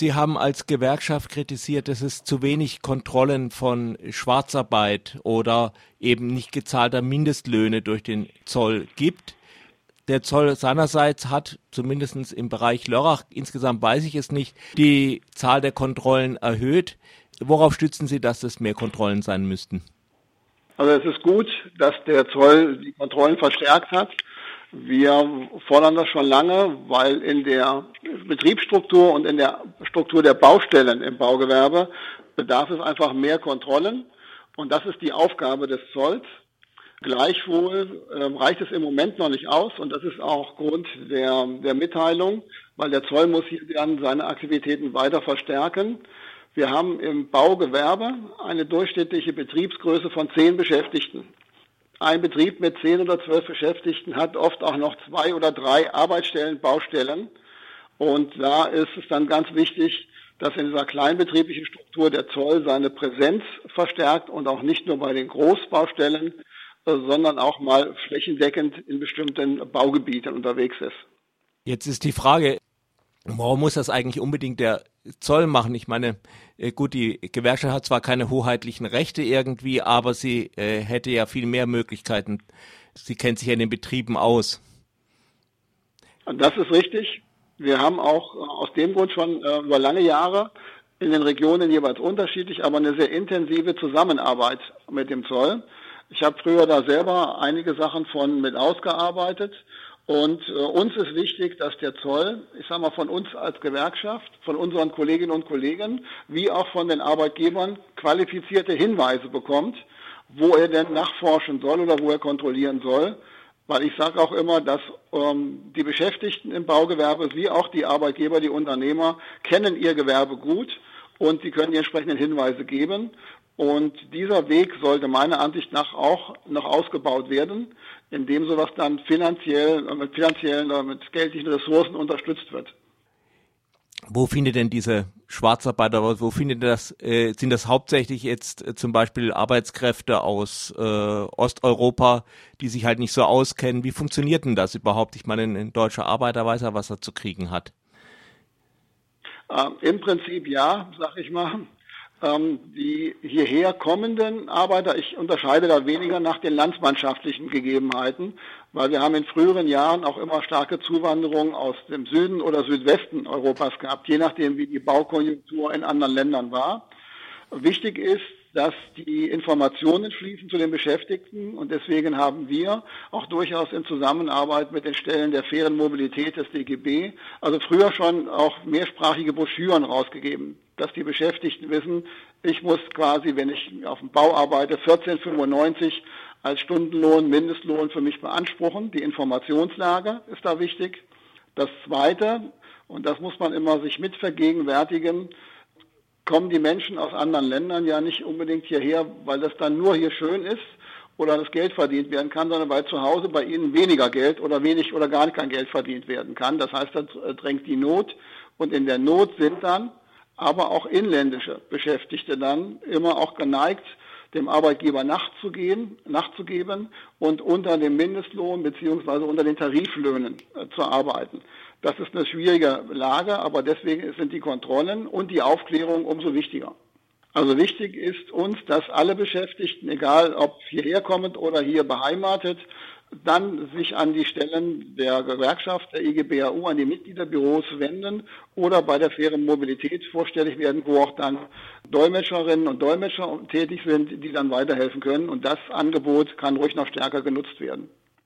Sie haben als Gewerkschaft kritisiert, dass es zu wenig Kontrollen von Schwarzarbeit oder eben nicht gezahlter Mindestlöhne durch den Zoll gibt. Der Zoll seinerseits hat, zumindest im Bereich Lörrach, insgesamt weiß ich es nicht, die Zahl der Kontrollen erhöht. Worauf stützen Sie, dass es mehr Kontrollen sein müssten? Also es ist gut, dass der Zoll die Kontrollen verstärkt hat. Wir fordern das schon lange, weil in der Betriebsstruktur und in der Struktur der Baustellen im Baugewerbe bedarf es einfach mehr Kontrollen. Und das ist die Aufgabe des Zolls. Gleichwohl äh, reicht es im Moment noch nicht aus und das ist auch Grund der, der Mitteilung, weil der Zoll muss hier dann seine Aktivitäten weiter verstärken. Wir haben im Baugewerbe eine durchschnittliche Betriebsgröße von zehn Beschäftigten. Ein Betrieb mit zehn oder zwölf Beschäftigten hat oft auch noch zwei oder drei Arbeitsstellen, Baustellen. Und da ist es dann ganz wichtig, dass in dieser kleinbetrieblichen Struktur der Zoll seine Präsenz verstärkt und auch nicht nur bei den Großbaustellen, äh, sondern auch mal flächendeckend in bestimmten Baugebieten unterwegs ist. Jetzt ist die Frage, warum muss das eigentlich unbedingt der Zoll machen? Ich meine, äh, gut, die Gewerkschaft hat zwar keine hoheitlichen Rechte irgendwie, aber sie äh, hätte ja viel mehr Möglichkeiten. Sie kennt sich ja in den Betrieben aus. Das ist richtig. Wir haben auch aus dem Grund schon äh, über lange Jahre in den Regionen jeweils unterschiedlich, aber eine sehr intensive Zusammenarbeit mit dem Zoll. Ich habe früher da selber einige Sachen von mit ausgearbeitet und äh, uns ist wichtig, dass der Zoll, ich sage mal von uns als Gewerkschaft, von unseren Kolleginnen und Kollegen, wie auch von den Arbeitgebern qualifizierte Hinweise bekommt, wo er denn nachforschen soll oder wo er kontrollieren soll. Weil ich sage auch immer, dass ähm, die Beschäftigten im Baugewerbe, wie auch die Arbeitgeber, die Unternehmer, kennen ihr Gewerbe gut und sie können die entsprechenden Hinweise geben. Und dieser Weg sollte meiner Ansicht nach auch noch ausgebaut werden, indem sowas dann finanziell, mit finanziellen oder mit geldlichen Ressourcen unterstützt wird. Wo findet denn diese Schwarzarbeiter, wo findet das, äh, sind das hauptsächlich jetzt äh, zum Beispiel Arbeitskräfte aus äh, Osteuropa, die sich halt nicht so auskennen? Wie funktioniert denn das überhaupt? Ich meine, ein deutscher Arbeiter weiß ja, was er zu kriegen hat. Ähm, Im Prinzip ja, sag ich mal die hierher kommenden Arbeiter, ich unterscheide da weniger nach den landsmannschaftlichen Gegebenheiten, weil wir haben in früheren Jahren auch immer starke Zuwanderung aus dem Süden oder Südwesten Europas gehabt, je nachdem, wie die Baukonjunktur in anderen Ländern war. Wichtig ist, dass die Informationen fließen zu den Beschäftigten und deswegen haben wir auch durchaus in Zusammenarbeit mit den Stellen der fairen Mobilität des DGB, also früher schon auch mehrsprachige Broschüren rausgegeben, dass die Beschäftigten wissen, ich muss quasi, wenn ich auf dem Bau arbeite, 14,95 als Stundenlohn, Mindestlohn für mich beanspruchen. Die Informationslage ist da wichtig. Das Zweite, und das muss man immer sich mitvergegenwärtigen, kommen die Menschen aus anderen Ländern ja nicht unbedingt hierher, weil das dann nur hier schön ist oder das Geld verdient werden kann, sondern weil zu Hause bei ihnen weniger Geld oder wenig oder gar kein Geld verdient werden kann. Das heißt, das drängt die Not und in der Not sind dann aber auch inländische Beschäftigte dann immer auch geneigt, dem Arbeitgeber nachzugehen, nachzugeben und unter dem Mindestlohn beziehungsweise unter den Tariflöhnen äh, zu arbeiten. Das ist eine schwierige Lage, aber deswegen sind die Kontrollen und die Aufklärung umso wichtiger. Also wichtig ist uns, dass alle Beschäftigten, egal ob hierher kommend oder hier beheimatet, dann sich an die Stellen der Gewerkschaft, der IGBAU, an die Mitgliederbüros wenden oder bei der fairen Mobilität vorstellig werden, wo auch dann Dolmetscherinnen und Dolmetscher tätig sind, die dann weiterhelfen können. Und das Angebot kann ruhig noch stärker genutzt werden.